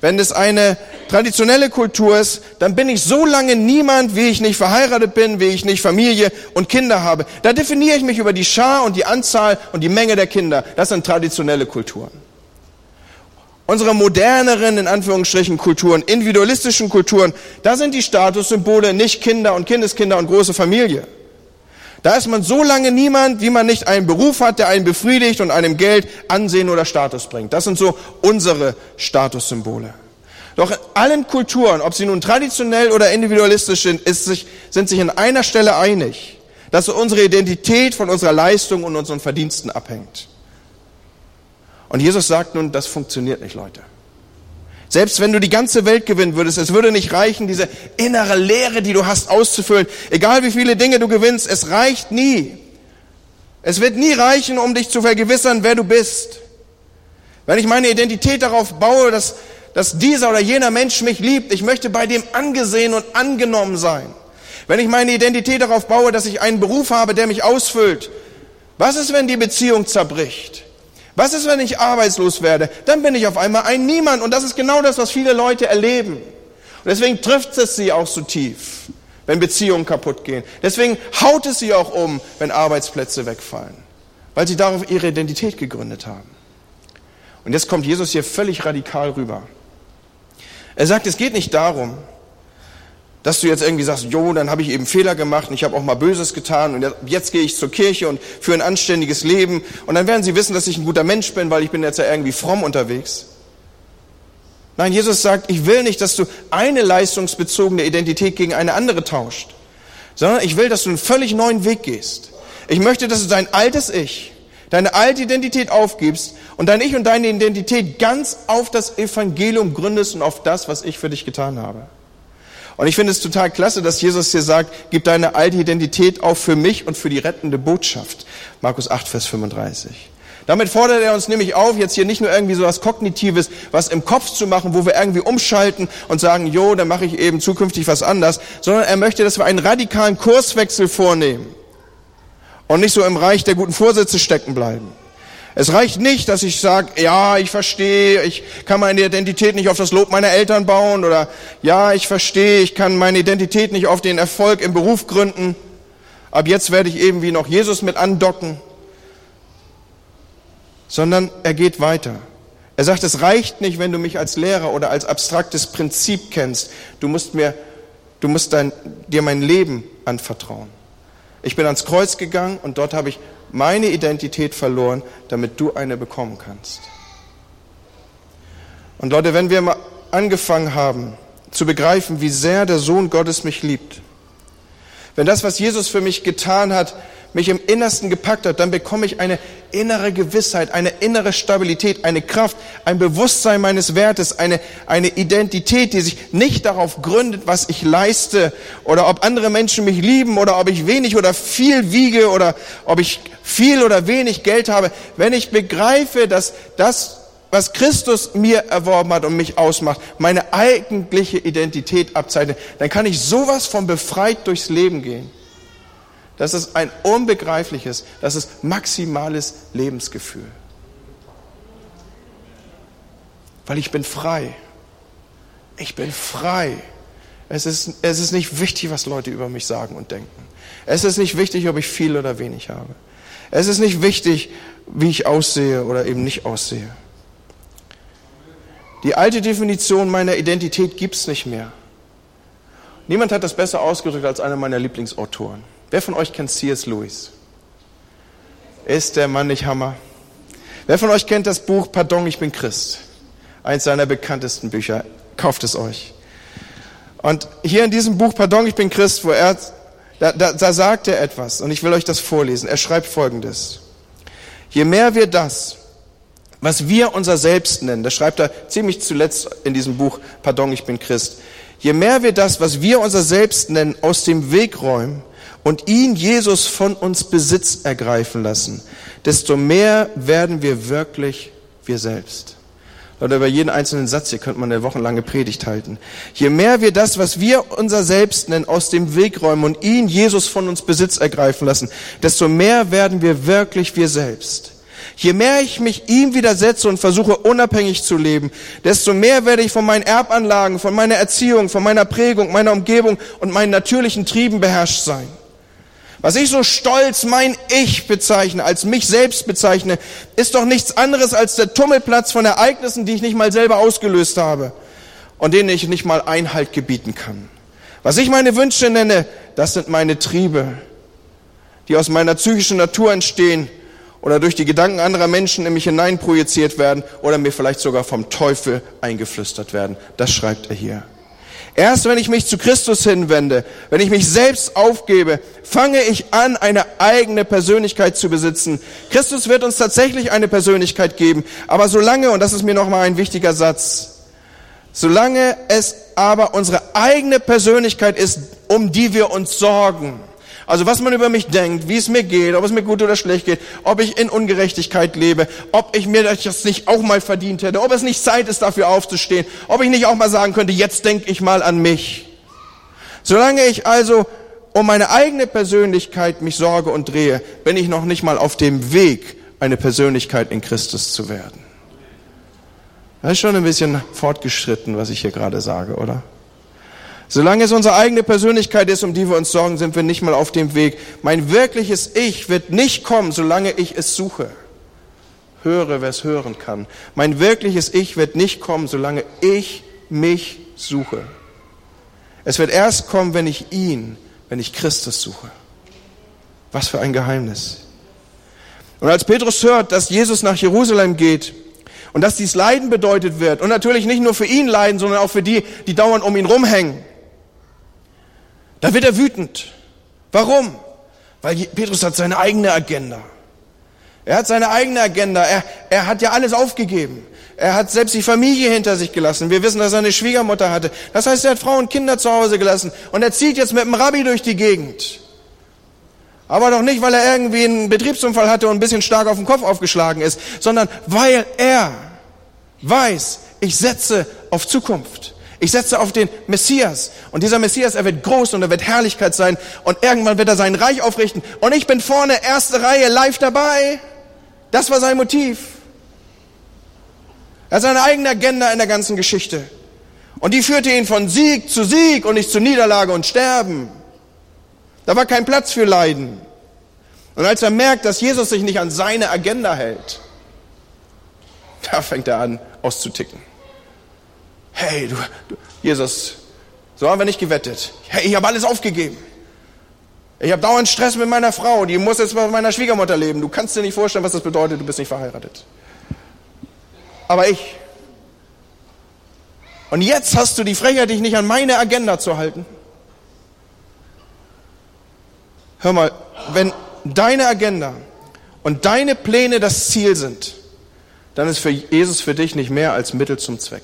Wenn es eine traditionelle Kultur ist, dann bin ich so lange niemand, wie ich nicht verheiratet bin, wie ich nicht Familie und Kinder habe. Da definiere ich mich über die Schar und die Anzahl und die Menge der Kinder. Das sind traditionelle Kulturen. Unsere moderneren, in Anführungsstrichen, Kulturen, individualistischen Kulturen, da sind die Statussymbole nicht Kinder und Kindeskinder und große Familie. Da ist man so lange niemand, wie man nicht einen Beruf hat, der einen befriedigt und einem Geld Ansehen oder Status bringt. Das sind so unsere Statussymbole. Doch in allen Kulturen, ob sie nun traditionell oder individualistisch sind, sich, sind sich in einer Stelle einig, dass unsere Identität von unserer Leistung und unseren Verdiensten abhängt. Und Jesus sagt nun, das funktioniert nicht, Leute. Selbst wenn du die ganze Welt gewinnen würdest, es würde nicht reichen, diese innere Leere, die du hast, auszufüllen. Egal wie viele Dinge du gewinnst, es reicht nie. Es wird nie reichen, um dich zu vergewissern, wer du bist. Wenn ich meine Identität darauf baue, dass, dass dieser oder jener Mensch mich liebt, ich möchte bei dem angesehen und angenommen sein. Wenn ich meine Identität darauf baue, dass ich einen Beruf habe, der mich ausfüllt, was ist, wenn die Beziehung zerbricht? Was ist, wenn ich arbeitslos werde? Dann bin ich auf einmal ein Niemand. Und das ist genau das, was viele Leute erleben. Und deswegen trifft es sie auch so tief, wenn Beziehungen kaputt gehen. Deswegen haut es sie auch um, wenn Arbeitsplätze wegfallen. Weil sie darauf ihre Identität gegründet haben. Und jetzt kommt Jesus hier völlig radikal rüber. Er sagt, es geht nicht darum, dass du jetzt irgendwie sagst, jo, dann habe ich eben Fehler gemacht und ich habe auch mal Böses getan und jetzt gehe ich zur Kirche und für ein anständiges Leben und dann werden sie wissen, dass ich ein guter Mensch bin, weil ich bin jetzt ja irgendwie fromm unterwegs. Nein, Jesus sagt, ich will nicht, dass du eine leistungsbezogene Identität gegen eine andere tauscht, sondern ich will, dass du einen völlig neuen Weg gehst. Ich möchte, dass du dein altes Ich, deine alte Identität aufgibst und dein Ich und deine Identität ganz auf das Evangelium gründest und auf das, was ich für dich getan habe. Und ich finde es total klasse, dass Jesus hier sagt, gib deine alte Identität auf für mich und für die rettende Botschaft. Markus 8, Vers 35. Damit fordert er uns nämlich auf, jetzt hier nicht nur irgendwie so was Kognitives, was im Kopf zu machen, wo wir irgendwie umschalten und sagen, jo, dann mache ich eben zukünftig was anders, sondern er möchte, dass wir einen radikalen Kurswechsel vornehmen und nicht so im Reich der guten Vorsätze stecken bleiben. Es reicht nicht, dass ich sage, ja, ich verstehe, ich kann meine Identität nicht auf das Lob meiner Eltern bauen oder ja, ich verstehe, ich kann meine Identität nicht auf den Erfolg im Beruf gründen. Ab jetzt werde ich eben wie noch Jesus mit andocken sondern er geht weiter. Er sagt, es reicht nicht, wenn du mich als Lehrer oder als abstraktes Prinzip kennst. Du musst mir, du musst dein, dir mein Leben anvertrauen. Ich bin ans Kreuz gegangen und dort habe ich meine Identität verloren, damit du eine bekommen kannst. Und Leute, wenn wir mal angefangen haben zu begreifen, wie sehr der Sohn Gottes mich liebt, wenn das, was Jesus für mich getan hat, mich im Innersten gepackt hat, dann bekomme ich eine innere Gewissheit, eine innere Stabilität, eine Kraft, ein Bewusstsein meines Wertes, eine, eine Identität, die sich nicht darauf gründet, was ich leiste oder ob andere Menschen mich lieben oder ob ich wenig oder viel wiege oder ob ich viel oder wenig Geld habe. Wenn ich begreife, dass das was Christus mir erworben hat und mich ausmacht, meine eigentliche Identität abzeichnet, dann kann ich sowas von befreit durchs Leben gehen. Das ist ein unbegreifliches, das ist maximales Lebensgefühl. Weil ich bin frei. Ich bin frei. Es ist, es ist nicht wichtig, was Leute über mich sagen und denken. Es ist nicht wichtig, ob ich viel oder wenig habe. Es ist nicht wichtig, wie ich aussehe oder eben nicht aussehe. Die alte Definition meiner Identität gibt es nicht mehr. Niemand hat das besser ausgedrückt als einer meiner Lieblingsautoren. Wer von euch kennt C.S. Lewis? Ist der Mann nicht Hammer? Wer von euch kennt das Buch Pardon, ich bin Christ? Eins seiner bekanntesten Bücher. Kauft es euch. Und hier in diesem Buch Pardon, ich bin Christ, wo er, da, da, da sagt er etwas und ich will euch das vorlesen. Er schreibt Folgendes. Je mehr wir das, was wir unser Selbst nennen, das schreibt er ziemlich zuletzt in diesem Buch Pardon, ich bin Christ, je mehr wir das, was wir unser Selbst nennen, aus dem Weg räumen, und ihn, Jesus, von uns Besitz ergreifen lassen, desto mehr werden wir wirklich wir selbst. Oder über jeden einzelnen Satz hier könnte man eine wochenlange Predigt halten. Je mehr wir das, was wir unser Selbst nennen, aus dem Weg räumen und ihn, Jesus, von uns Besitz ergreifen lassen, desto mehr werden wir wirklich wir selbst. Je mehr ich mich ihm widersetze und versuche unabhängig zu leben, desto mehr werde ich von meinen Erbanlagen, von meiner Erziehung, von meiner Prägung, meiner Umgebung und meinen natürlichen Trieben beherrscht sein. Was ich so stolz mein Ich bezeichne, als mich selbst bezeichne, ist doch nichts anderes als der Tummelplatz von Ereignissen, die ich nicht mal selber ausgelöst habe und denen ich nicht mal Einhalt gebieten kann. Was ich meine Wünsche nenne, das sind meine Triebe, die aus meiner psychischen Natur entstehen oder durch die Gedanken anderer Menschen in mich hineinprojiziert werden oder mir vielleicht sogar vom Teufel eingeflüstert werden. Das schreibt er hier. Erst wenn ich mich zu Christus hinwende, wenn ich mich selbst aufgebe, fange ich an, eine eigene Persönlichkeit zu besitzen. Christus wird uns tatsächlich eine Persönlichkeit geben. Aber solange, und das ist mir nochmal ein wichtiger Satz, solange es aber unsere eigene Persönlichkeit ist, um die wir uns sorgen, also was man über mich denkt, wie es mir geht, ob es mir gut oder schlecht geht, ob ich in Ungerechtigkeit lebe, ob ich mir das nicht auch mal verdient hätte, ob es nicht Zeit ist, dafür aufzustehen, ob ich nicht auch mal sagen könnte, jetzt denke ich mal an mich. Solange ich also um meine eigene Persönlichkeit mich sorge und drehe, bin ich noch nicht mal auf dem Weg, eine Persönlichkeit in Christus zu werden. Das ist schon ein bisschen fortgeschritten, was ich hier gerade sage, oder? Solange es unsere eigene Persönlichkeit ist, um die wir uns sorgen, sind wir nicht mal auf dem Weg. Mein wirkliches Ich wird nicht kommen, solange ich es suche. Höre, wer es hören kann. Mein wirkliches Ich wird nicht kommen, solange ich mich suche. Es wird erst kommen, wenn ich ihn, wenn ich Christus suche. Was für ein Geheimnis. Und als Petrus hört, dass Jesus nach Jerusalem geht und dass dies Leiden bedeutet wird, und natürlich nicht nur für ihn Leiden, sondern auch für die, die dauernd um ihn rumhängen, da wird er wütend. Warum? Weil Petrus hat seine eigene Agenda. Er hat seine eigene Agenda. Er, er hat ja alles aufgegeben. Er hat selbst die Familie hinter sich gelassen. Wir wissen, dass er eine Schwiegermutter hatte. Das heißt, er hat Frau und Kinder zu Hause gelassen. Und er zieht jetzt mit dem Rabbi durch die Gegend. Aber doch nicht, weil er irgendwie einen Betriebsunfall hatte und ein bisschen stark auf den Kopf aufgeschlagen ist, sondern weil er weiß, ich setze auf Zukunft. Ich setze auf den Messias. Und dieser Messias, er wird groß und er wird Herrlichkeit sein. Und irgendwann wird er sein Reich aufrichten. Und ich bin vorne, erste Reihe, live dabei. Das war sein Motiv. Er hat seine eigene Agenda in der ganzen Geschichte. Und die führte ihn von Sieg zu Sieg und nicht zu Niederlage und Sterben. Da war kein Platz für Leiden. Und als er merkt, dass Jesus sich nicht an seine Agenda hält, da fängt er an auszuticken. Hey, du, du Jesus, so haben wir nicht gewettet. Hey, ich habe alles aufgegeben. Ich habe dauernd Stress mit meiner Frau, die muss jetzt bei meiner Schwiegermutter leben. Du kannst dir nicht vorstellen, was das bedeutet, du bist nicht verheiratet aber ich. Und jetzt hast du die Frechheit, dich nicht an meine Agenda zu halten. Hör mal, wenn deine Agenda und deine Pläne das Ziel sind, dann ist für Jesus für dich nicht mehr als Mittel zum Zweck.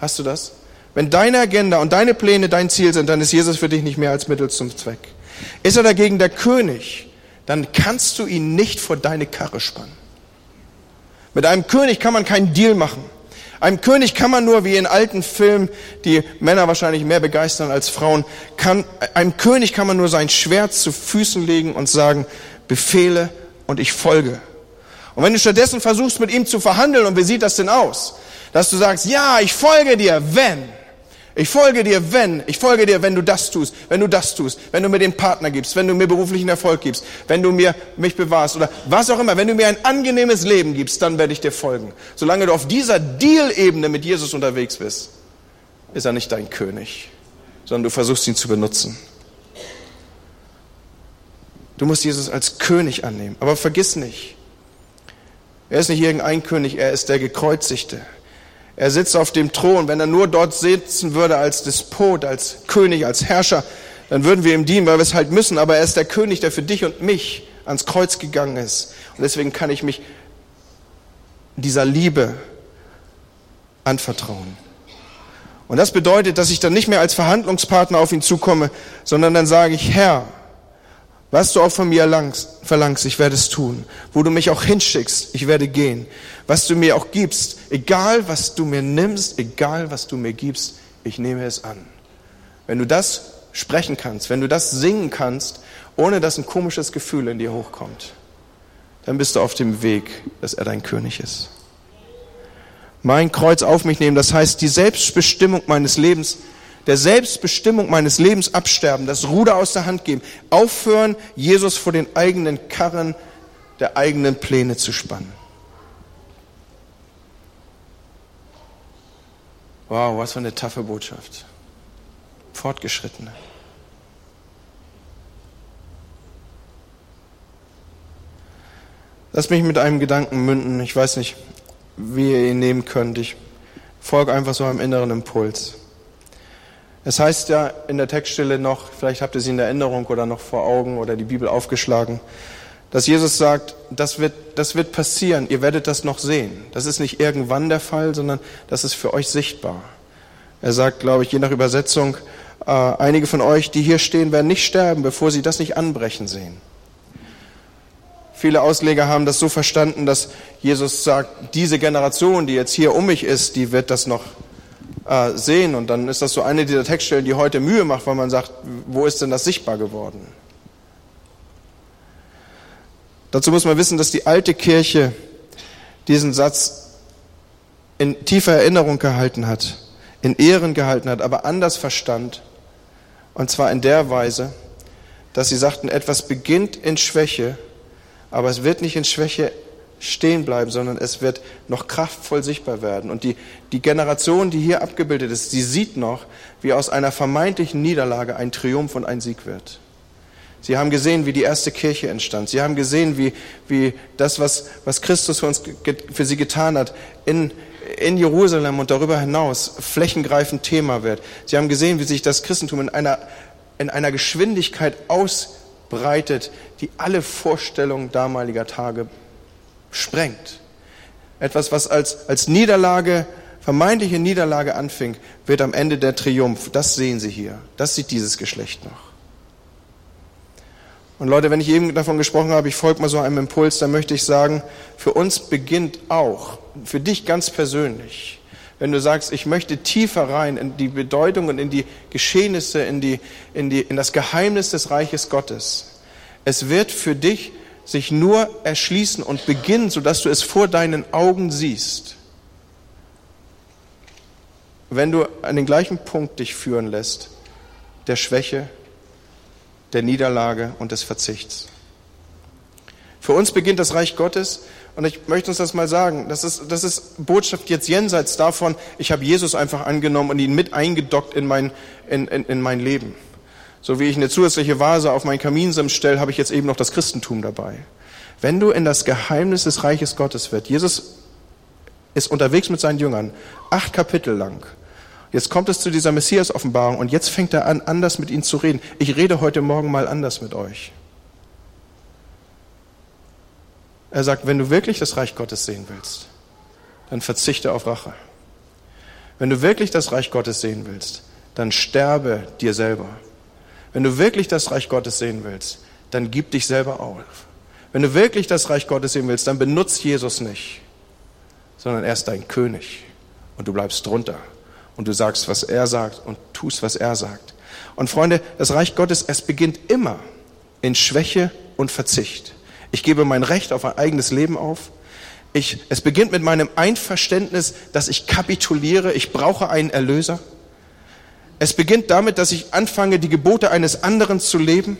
Hast du das? Wenn deine Agenda und deine Pläne dein Ziel sind, dann ist Jesus für dich nicht mehr als Mittel zum Zweck. Ist er dagegen der König, dann kannst du ihn nicht vor deine Karre spannen. Mit einem König kann man keinen Deal machen. Einem König kann man nur, wie in alten Filmen, die Männer wahrscheinlich mehr begeistern als Frauen, kann, einem König kann man nur sein Schwert zu Füßen legen und sagen, Befehle und ich folge. Und wenn du stattdessen versuchst, mit ihm zu verhandeln, und wie sieht das denn aus? Dass du sagst, ja, ich folge dir, wenn. Ich folge dir, wenn, ich folge dir, wenn du das tust, wenn du das tust, wenn du mir den Partner gibst, wenn du mir beruflichen Erfolg gibst, wenn du mir mich bewahrst oder was auch immer, wenn du mir ein angenehmes Leben gibst, dann werde ich dir folgen. Solange du auf dieser Deal-Ebene mit Jesus unterwegs bist, ist er nicht dein König, sondern du versuchst ihn zu benutzen. Du musst Jesus als König annehmen. Aber vergiss nicht, er ist nicht irgendein König, er ist der Gekreuzigte. Er sitzt auf dem Thron. Wenn er nur dort sitzen würde als Despot, als König, als Herrscher, dann würden wir ihm dienen, weil wir es halt müssen. Aber er ist der König, der für dich und mich ans Kreuz gegangen ist. Und deswegen kann ich mich dieser Liebe anvertrauen. Und das bedeutet, dass ich dann nicht mehr als Verhandlungspartner auf ihn zukomme, sondern dann sage ich, Herr, was du auch von mir verlangst, ich werde es tun. Wo du mich auch hinschickst, ich werde gehen. Was du mir auch gibst, egal was du mir nimmst, egal was du mir gibst, ich nehme es an. Wenn du das sprechen kannst, wenn du das singen kannst, ohne dass ein komisches Gefühl in dir hochkommt, dann bist du auf dem Weg, dass er dein König ist. Mein Kreuz auf mich nehmen, das heißt die Selbstbestimmung meines Lebens der Selbstbestimmung meines Lebens absterben, das Ruder aus der Hand geben, aufhören, Jesus vor den eigenen Karren der eigenen Pläne zu spannen. Wow, was für eine taffe Botschaft. Fortgeschrittene. Lass mich mit einem Gedanken münden. Ich weiß nicht, wie ihr ihn nehmen könnt. Ich folge einfach so einem inneren Impuls. Es heißt ja in der Textstelle noch, vielleicht habt ihr sie in der Erinnerung oder noch vor Augen oder die Bibel aufgeschlagen, dass Jesus sagt, das wird, das wird passieren, ihr werdet das noch sehen. Das ist nicht irgendwann der Fall, sondern das ist für euch sichtbar. Er sagt, glaube ich, je nach Übersetzung, äh, einige von euch, die hier stehen, werden nicht sterben, bevor sie das nicht anbrechen sehen. Viele Ausleger haben das so verstanden, dass Jesus sagt, diese Generation, die jetzt hier um mich ist, die wird das noch äh, sehen. Und dann ist das so eine dieser Textstellen, die heute Mühe macht, weil man sagt, wo ist denn das sichtbar geworden? Dazu muss man wissen, dass die alte Kirche diesen Satz in tiefer Erinnerung gehalten hat, in Ehren gehalten hat, aber anders verstand. Und zwar in der Weise, dass sie sagten, etwas beginnt in Schwäche, aber es wird nicht in Schwäche stehen bleiben, sondern es wird noch kraftvoll sichtbar werden. Und die, die Generation, die hier abgebildet ist, die sieht noch, wie aus einer vermeintlichen Niederlage ein Triumph und ein Sieg wird. Sie haben gesehen, wie die erste Kirche entstand. Sie haben gesehen, wie, wie das, was, was Christus für, uns, für sie getan hat, in, in Jerusalem und darüber hinaus flächengreifend Thema wird. Sie haben gesehen, wie sich das Christentum in einer, in einer Geschwindigkeit aus, breitet, die alle Vorstellungen damaliger Tage sprengt. Etwas, was als, als Niederlage, vermeintliche Niederlage anfing, wird am Ende der Triumph. Das sehen Sie hier. Das sieht dieses Geschlecht noch. Und Leute, wenn ich eben davon gesprochen habe, ich folge mal so einem Impuls, dann möchte ich sagen, für uns beginnt auch, für dich ganz persönlich, wenn du sagst, ich möchte tiefer rein in die Bedeutung und in die Geschehnisse, in, die, in, die, in das Geheimnis des Reiches Gottes. Es wird für dich sich nur erschließen und beginnen, sodass du es vor deinen Augen siehst. Wenn du an den gleichen Punkt dich führen lässt, der Schwäche, der Niederlage und des Verzichts. Für uns beginnt das Reich Gottes und ich möchte uns das mal sagen, das ist, das ist Botschaft jetzt jenseits davon, ich habe Jesus einfach angenommen und ihn mit eingedockt in mein, in, in, in mein Leben. So wie ich eine zusätzliche Vase auf meinen Kaminsims stelle, habe ich jetzt eben noch das Christentum dabei. Wenn du in das Geheimnis des Reiches Gottes wird, Jesus ist unterwegs mit seinen Jüngern, acht Kapitel lang. Jetzt kommt es zu dieser Messias-Offenbarung und jetzt fängt er an, anders mit ihnen zu reden. Ich rede heute Morgen mal anders mit euch. Er sagt, wenn du wirklich das Reich Gottes sehen willst, dann verzichte auf Rache. Wenn du wirklich das Reich Gottes sehen willst, dann sterbe dir selber. Wenn du wirklich das Reich Gottes sehen willst, dann gib dich selber auf. Wenn du wirklich das Reich Gottes sehen willst, dann benutzt Jesus nicht, sondern er ist dein König und du bleibst drunter und du sagst, was er sagt und tust, was er sagt. Und Freunde, das Reich Gottes, es beginnt immer in Schwäche und Verzicht. Ich gebe mein Recht auf ein eigenes Leben auf. Ich, es beginnt mit meinem Einverständnis, dass ich kapituliere. Ich brauche einen Erlöser. Es beginnt damit, dass ich anfange, die Gebote eines anderen zu leben,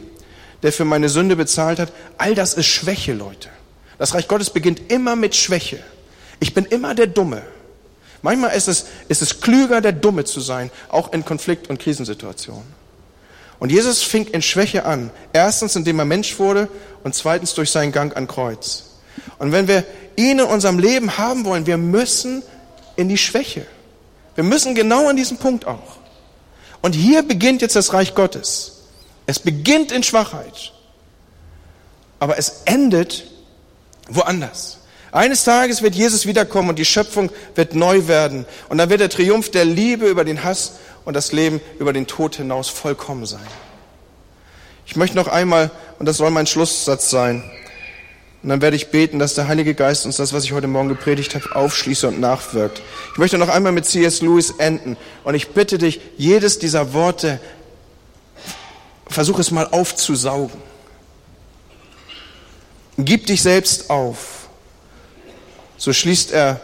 der für meine Sünde bezahlt hat. All das ist Schwäche, Leute. Das Reich Gottes beginnt immer mit Schwäche. Ich bin immer der Dumme. Manchmal ist es, ist es klüger, der Dumme zu sein, auch in Konflikt- und Krisensituationen. Und Jesus fing in Schwäche an. Erstens, indem er Mensch wurde und zweitens durch seinen Gang an Kreuz. Und wenn wir ihn in unserem Leben haben wollen, wir müssen in die Schwäche. Wir müssen genau an diesem Punkt auch. Und hier beginnt jetzt das Reich Gottes. Es beginnt in Schwachheit. Aber es endet woanders. Eines Tages wird Jesus wiederkommen und die Schöpfung wird neu werden. Und dann wird der Triumph der Liebe über den Hass und das Leben über den Tod hinaus vollkommen sein. Ich möchte noch einmal, und das soll mein Schlusssatz sein, und dann werde ich beten, dass der Heilige Geist uns das, was ich heute Morgen gepredigt habe, aufschließt und nachwirkt. Ich möchte noch einmal mit C.S. Lewis enden. Und ich bitte dich, jedes dieser Worte, versuch es mal aufzusaugen. Gib dich selbst auf. So schließt er,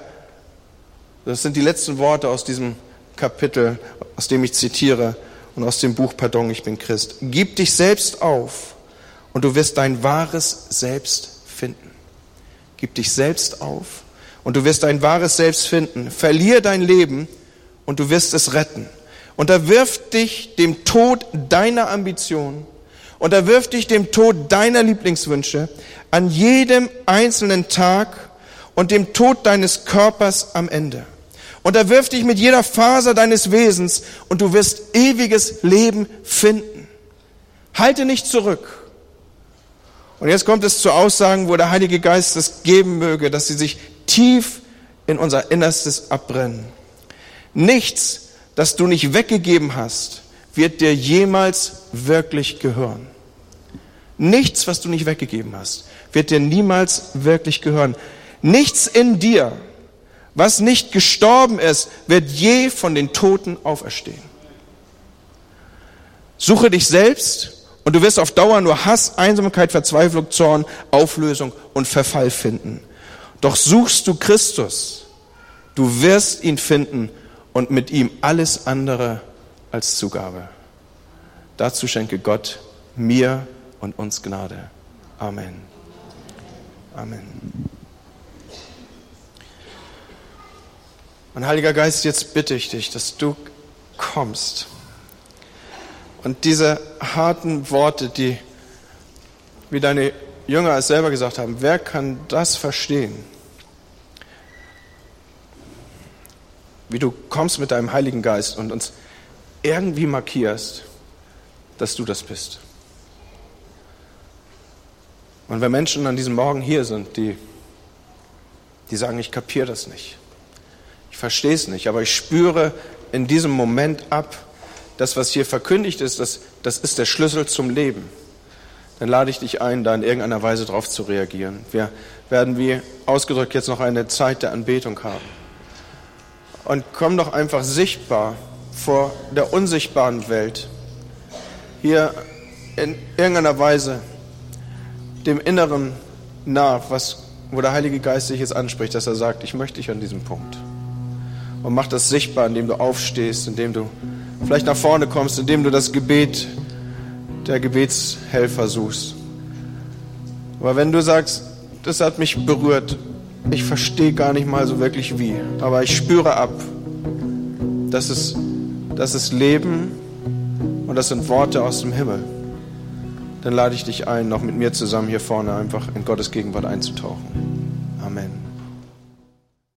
das sind die letzten Worte aus diesem Kapitel, aus dem ich zitiere und aus dem Buch Pardon, ich bin Christ. Gib dich selbst auf und du wirst dein wahres Selbst. Gib dich selbst auf und du wirst dein wahres Selbst finden. Verlier dein Leben und du wirst es retten. Unterwirf dich dem Tod deiner Ambitionen. Unterwirf dich dem Tod deiner Lieblingswünsche an jedem einzelnen Tag und dem Tod deines Körpers am Ende. Unterwirf dich mit jeder Faser deines Wesens und du wirst ewiges Leben finden. Halte nicht zurück. Und jetzt kommt es zu Aussagen, wo der Heilige Geist es geben möge, dass sie sich tief in unser Innerstes abbrennen. Nichts, das du nicht weggegeben hast, wird dir jemals wirklich gehören. Nichts, was du nicht weggegeben hast, wird dir niemals wirklich gehören. Nichts in dir, was nicht gestorben ist, wird je von den Toten auferstehen. Suche dich selbst und du wirst auf Dauer nur Hass, Einsamkeit, Verzweiflung, Zorn, Auflösung und Verfall finden. Doch suchst du Christus, du wirst ihn finden und mit ihm alles andere als Zugabe. Dazu schenke Gott mir und uns Gnade. Amen. Amen. Und Heiliger Geist, jetzt bitte ich dich, dass du kommst und diese harten Worte, die, wie deine Jünger es selber gesagt haben, wer kann das verstehen? Wie du kommst mit deinem Heiligen Geist und uns irgendwie markierst, dass du das bist. Und wenn Menschen an diesem Morgen hier sind, die, die sagen, ich kapiere das nicht, ich verstehe es nicht, aber ich spüre in diesem Moment ab, das, was hier verkündigt ist, das, das ist der Schlüssel zum Leben, dann lade ich dich ein, da in irgendeiner Weise darauf zu reagieren. Wir werden, wie ausgedrückt, jetzt noch eine Zeit der Anbetung haben. Und komm doch einfach sichtbar vor der unsichtbaren Welt hier in irgendeiner Weise dem Inneren nah, was, wo der Heilige Geist dich jetzt anspricht, dass er sagt, ich möchte dich an diesem Punkt. Und mach das sichtbar, indem du aufstehst, indem du vielleicht nach vorne kommst, indem du das Gebet der Gebetshelfer suchst. Aber wenn du sagst, das hat mich berührt, ich verstehe gar nicht mal so wirklich wie, aber ich spüre ab, das ist, das ist Leben und das sind Worte aus dem Himmel dann lade ich dich ein, noch mit mir zusammen hier vorne einfach in Gottes Gegenwart einzutauchen.